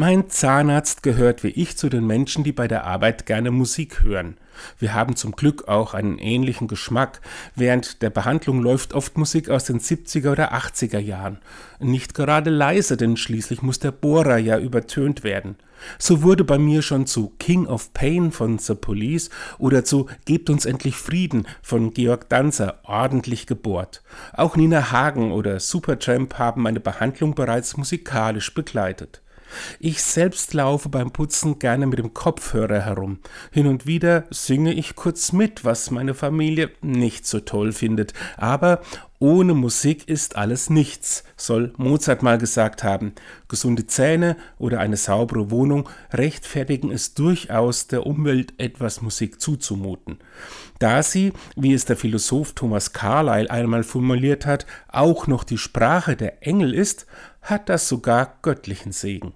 Mein Zahnarzt gehört wie ich zu den Menschen, die bei der Arbeit gerne Musik hören. Wir haben zum Glück auch einen ähnlichen Geschmack. Während der Behandlung läuft oft Musik aus den 70er oder 80er Jahren. Nicht gerade leise, denn schließlich muss der Bohrer ja übertönt werden. So wurde bei mir schon zu King of Pain von The Police oder zu Gebt uns endlich Frieden von Georg Danzer ordentlich gebohrt. Auch Nina Hagen oder Supertramp haben meine Behandlung bereits musikalisch begleitet. Ich selbst laufe beim Putzen gerne mit dem Kopfhörer herum. Hin und wieder singe ich kurz mit, was meine Familie nicht so toll findet. Aber ohne Musik ist alles nichts, soll Mozart mal gesagt haben. Gesunde Zähne oder eine saubere Wohnung rechtfertigen es durchaus, der Umwelt etwas Musik zuzumuten. Da sie, wie es der Philosoph Thomas Carlyle einmal formuliert hat, auch noch die Sprache der Engel ist, hat das sogar göttlichen Segen.